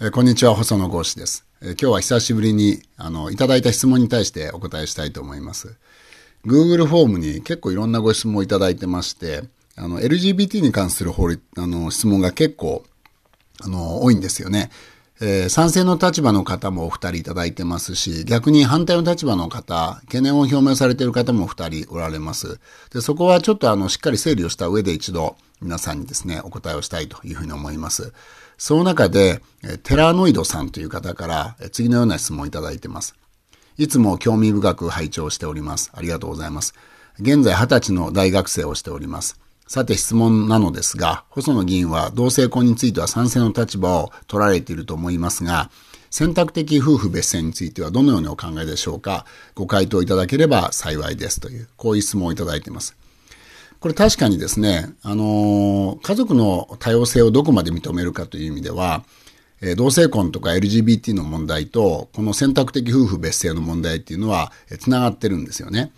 えーこんにちは、細野豪志です。えー今日は久しぶりに、あの、いただいた質問に対してお答えしたいと思います。Google フォームに結構いろんなご質問をいただいてまして、あの、LGBT に関する法律、あの、質問が結構、あの、多いんですよね。えー賛成の立場の方もお二人いただいてますし、逆に反対の立場の方、懸念を表明されている方もお二人おられます。で、そこはちょっとあの、しっかり整理をした上で一度皆さんにですね、お答えをしたいというふうに思います。その中で、テラノイドさんという方から、次のような質問をいただいてます。いつも興味深く拝聴しております。ありがとうございます。現在20歳の大学生をしております。さて質問なのですが、細野議員は同性婚については賛成の立場を取られていると思いますが、選択的夫婦別姓についてはどのようにお考えでしょうかご回答いただければ幸いですという、こういう質問をいただいています。これ確かにですね、あの家族の多様性をどこまで認めるかという意味では、え同性婚とか LGBT の問題と、この選択的夫婦別姓の問題っていうのは、えーつながってるんですよね。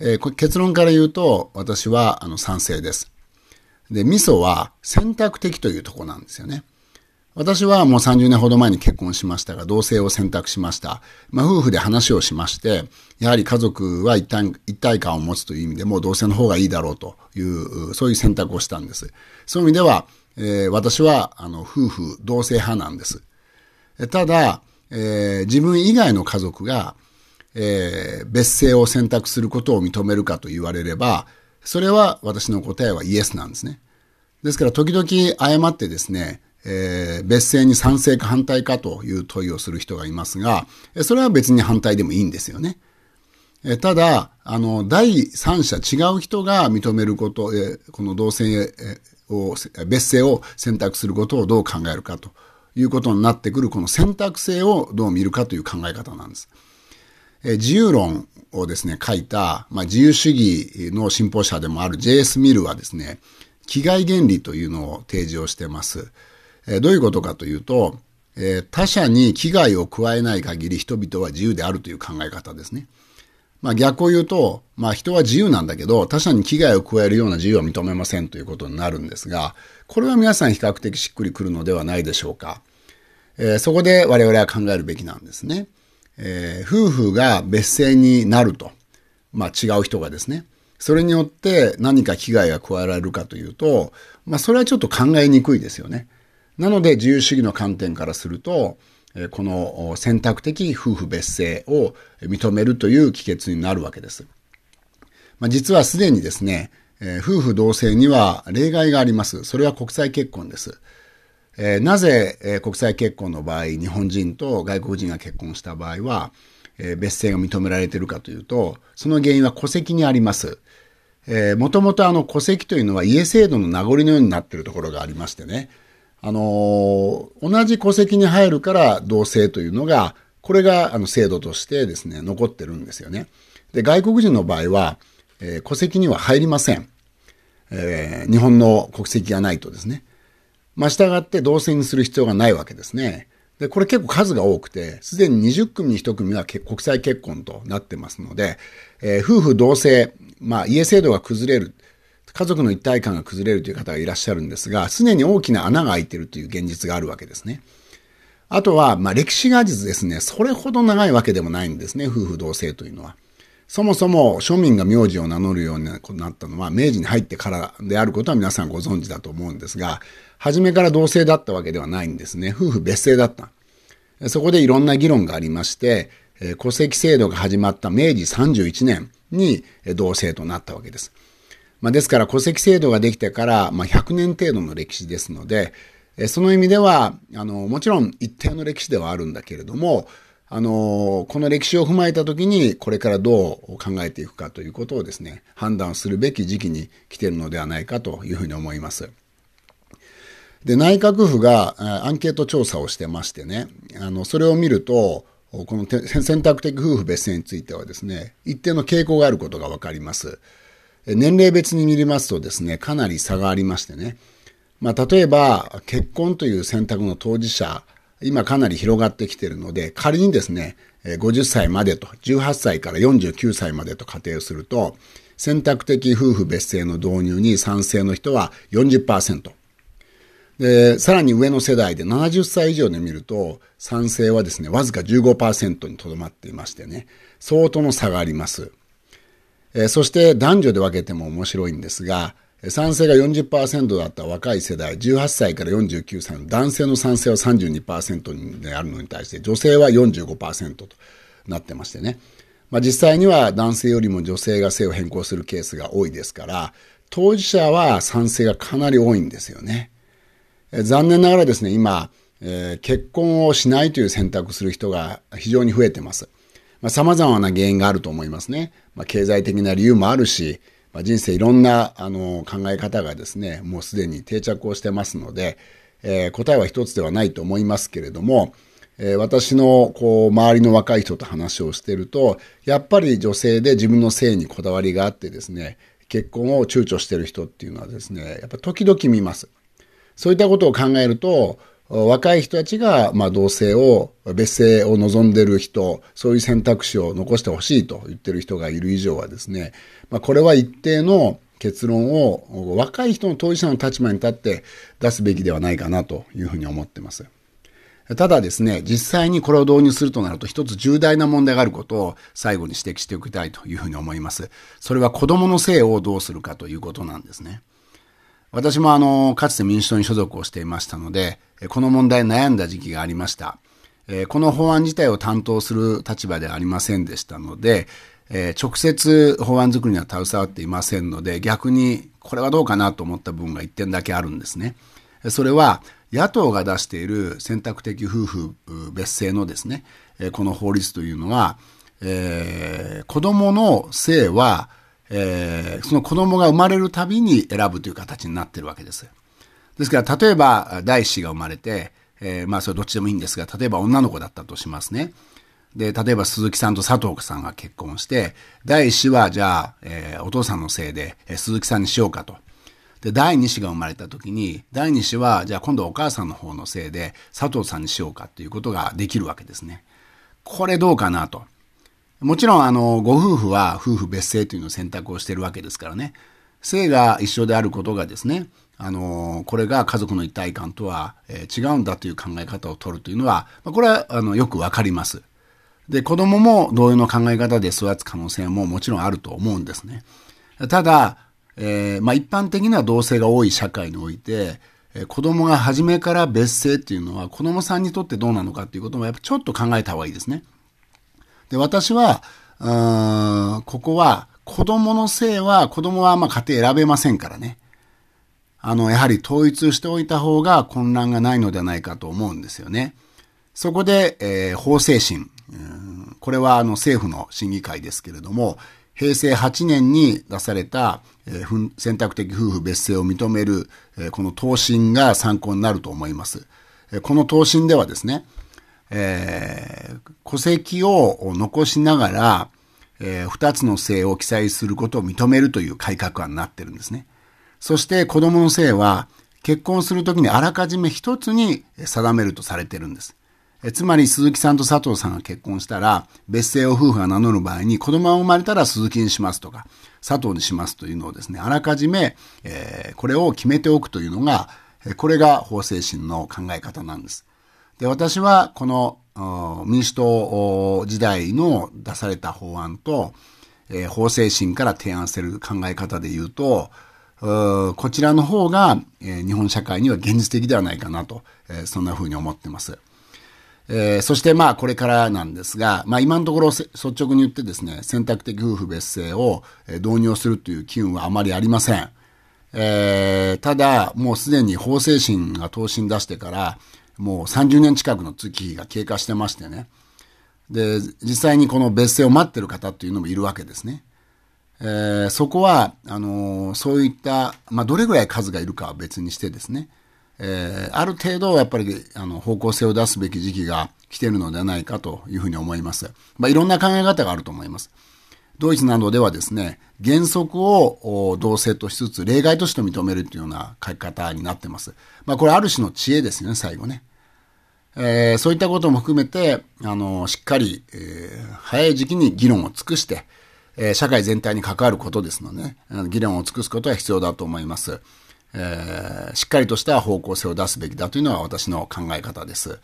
えーこれ結論から言うと、私はあの賛成です。で、ミソは選択的というとこなんですよね。私はもう30年ほど前に結婚しましたが、同性を選択しました。まあ、夫婦で話をしまして、やはり家族は一体一体感を持つという意味でも同性の方がいいだろうという、そういう選択をしたんです。そういう意味では、えー私はあの夫婦同性派なんです。ただ、えー自分以外の家族が、えー別姓を選択することを認めるかと言われれば、それは私の答えはイエスなんですね。ですから時々誤ってですね、えー別姓に賛成か反対かという問いをする人がいますが、えそれは別に反対でもいいんですよね。えただ、あの、第三者違う人が認めること、えこの同性えを、別姓を選択することをどう考えるかということになってくる、この選択性をどう見るかという考え方なんです。えー自由論をですね、書いた、まあ、自由主義の信奉者でもある J.S. ミルはですね、危害原理というのを提示をしてます。えどういうことかというと、え他者に危害を加えない限り人々は自由であるという考え方ですね。まあ逆を言うと、まあ人は自由なんだけど、他者に危害を加えるような自由は認めませんということになるんですが、これは皆さん比較的しっくりくるのではないでしょうか。えーそこで我々は考えるべきなんですね。えー夫婦が別姓になると。まあ違う人がですね。それによって何か危害が加えられるかというと、まあそれはちょっと考えにくいですよね。なので自由主義の観点からすると、この選択的夫婦別姓を認めるという帰結になるわけです。まあ、実はすでにですね、夫婦同姓には例外があります。それは国際結婚です。なぜ、国際結婚の場合、日本人と外国人が結姓した場合は、別姓が認められているかというと、その原因は戸籍にあります。もともとあの戸籍というのは家制度の名残のようになっているところがありましてね、あの同じ戸籍に入るから同姓というのが、これがあの制度としてですね、残ってるんですよね。で、外国人の場合は、えー戸籍には入りません。えー日本の国籍がないとですね。まあ、従って同姓にする必要がないわけですね。で、これ結構数が多くて、すでに20組に1組がけ国際結婚となってますので、えー夫婦同姓、まあ、家制度が崩れる、家族の一体感が崩れるという方がいらっしゃるんですが、常に大きな穴が開いているという現実があるわけですね。あとは、まあ、歴史が実ですね、それほど長いわけでもないんですね、夫婦同姓というのは。そもそも庶民が名字を名乗るようになったのは明治に入ってからであることは皆さんご存知だと思うんですが、初めから同姓だったわけではないんですね。夫婦別姓だった。そこでいろんな議論がありまして、戸籍制度が始まった明治31年に同姓となったわけです。まあ、ですから戸籍制度ができてから、まあ、100年程度の歴史ですので、その意味では、あの、もちろん一定の歴史ではあるんだけれども、あの、この歴史を踏まえたときに、これからどう考えていくかということをですね、判断するべき時期に来ているのではないかというふうに思います。で、内閣府がアンケート調査をしてましてね、あの、それを見ると、この選択的夫婦別姓についてはですね、一定の傾向があることがわかります。年齢別に見ますとですね、かなり差がありましてね、まあ、例えば、結婚という選択の当事者、今かなり広がってきているので、仮にですね、50歳までと、18歳から49歳までと仮定をすると、選択的夫婦別姓の導入に賛成の人は40%。で、さらに上の世代で70歳以上で見ると、賛成はですね、わずか15%にとどまっていましてね、相当の差があります。え、そして男女で分けても面白いんですが、賛成が40%だった若い世代、18歳から49歳の男性の賛成は32%であるのに対して、女性は45%となってましてね。まあ、実際には男性よりも女性が性を変更するケースが多いですから、当事者は賛成がかなり多いんですよね。残念ながらですね、今、えー、結婚をしないという選択する人が非常に増えてます。まあ、様々な原因があると思いますね。まあ、経済的な理由もあるし、まあ、人生いろんなあの考え方がですね、もうすでに定着をしてますので、えー、答えは一つではないと思いますけれども、えー、私のこう周りの若い人と話をしていると、やっぱり女性で自分の性にこだわりがあってですね、結婚を躊躇している人っていうのはですね、やっぱ時々見ます。そういったことを考えると、若い人たちが、まあ、同性を、別姓を望んでる人、そういう選択肢を残してほしいと言ってる人がいる以上はですね、まあ、これは一定の結論を若い人の当事者の立場に立って出すべきではないかなというふうに思ってます。ただですね、実際にこれを導入するとなると一つ重大な問題があることを最後に指摘しておきたいというふうに思います。それは子供の性をどうするかということなんですね。私もあの、かつて民主党に所属をしていましたので、この問題悩んだ時期がありました。この法案自体を担当する立場ではありませんでしたので、直接法案作りには携わっていませんので、逆にこれはどうかなと思った部分が一点だけあるんですね。それは、野党が出している選択的夫婦別姓のですね、この法律というのは、えー、子供の性は、えー、その子供が生まれるたびに選ぶという形になってるわけです。ですから、例えば、第一子が生まれて、えー、まあ、それどっちでもいいんですが、例えば女の子だったとしますね。で、例えば鈴木さんと佐藤さんが結婚して、第一子は、じゃあ、えー、お父さんのせいで、えー、鈴木さんにしようかと。で、第二子が生まれた時に、第二子は、じゃあ今度はお母さんの方のせいで、佐藤さんにしようかということができるわけですね。これどうかなと。もちろん、あの、ご夫婦は夫婦別姓というのを選択をしているわけですからね。性が一緒であることがですね、あの、これが家族の一体感とは、えー、違うんだという考え方を取るというのは、これは、あの、よくわかります。で、子供も同様の考え方で育つ可能性ももちろんあると思うんですね。ただ、えー、まあ、一般的には同性が多い社会において、えー、子供が初めから別姓っていうのは子供さんにとってどうなのかっていうこともやっぱちょっと考えた方がいいですね。で、私は、うんここは子供の性は子供はまあ家庭選べませんからね。あの、やはり統一しておいた方が混乱がないのではないかと思うんですよね。そこで、えー、法制審、これはあの政府の審議会ですけれども、平成8年に出された、えー、選択的夫婦別姓を認める、えー、この答申が参考になると思います。えー、この答申ではですね、えー、戸籍を残しながら、えー、2つの性を記載することを認めるという改革案になってるんですね。そして子供の性は結婚するときにあらかじめ一つに定めるとされてるんです。えつまり鈴木さんと佐藤さんが結婚したら別姓を夫婦が名乗る場合に子供が生まれたら鈴木にしますとか佐藤にしますというのをですね、あらかじめ、えー、これを決めておくというのが、これが法制審の考え方なんです。で、私はこの民主党時代の出された法案と、えー、法制審から提案する考え方で言うと、こちらの方が、えー、日本社会には現実的ではないかなと、えー、そんな風に思ってます。えー、そしてまあこれからなんですが、まあ今のところ率直に言ってですね、選択的夫婦別姓を導入するという機運はあまりありません。えー、ただ、もうすでに法制審が答申出してから、もう30年近くの月日が経過してましてね。で、実際にこの別姓を待ってる方っていうのもいるわけですね。えー、そこは、あのー、そういった、まあ、どれぐらい数がいるかは別にしてですね、えー、ある程度やっぱりあの方向性を出すべき時期が来てるのではないかというふうに思います。まあ、いろんな考え方があると思います。ドイツなどではですね、原則を同性としつつ例外として認めるというような書き方になってます。まあこれある種の知恵ですよね、最後ね。えー、そういったことも含めて、あの、しっかり、えー、早い時期に議論を尽くして、えー、社会全体に関わることですので、ね、議論を尽くすことは必要だと思います。えー、しっかりとした方向性を出すべきだというのは私の考え方です。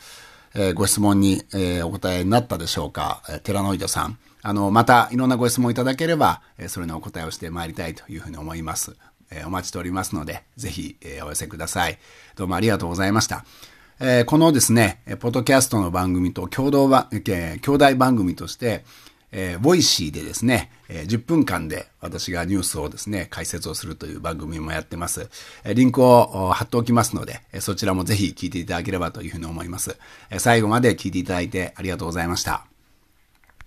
えー、ご質問に、えー、お答えになったでしょうか、えー、テラノイドさん。あの、またいろんなご質問いただければ、えー、それのお答えをしてまいりたいというふうに思います。えー、お待ちしておりますので、ぜひ、えー、お寄せください。どうもありがとうございました。えー、このですね、ポッドキャストの番組と共同ば、えー、兄弟番組として、えー、 Voicy でですね、えー、10分間で私がニュースをですね、解説をするという番組もやってます。えー、リンクを貼っておきますので、え、そちらもぜひ聞いていただければというふうに思います。え、最後まで聞いていただいてありがとうございました。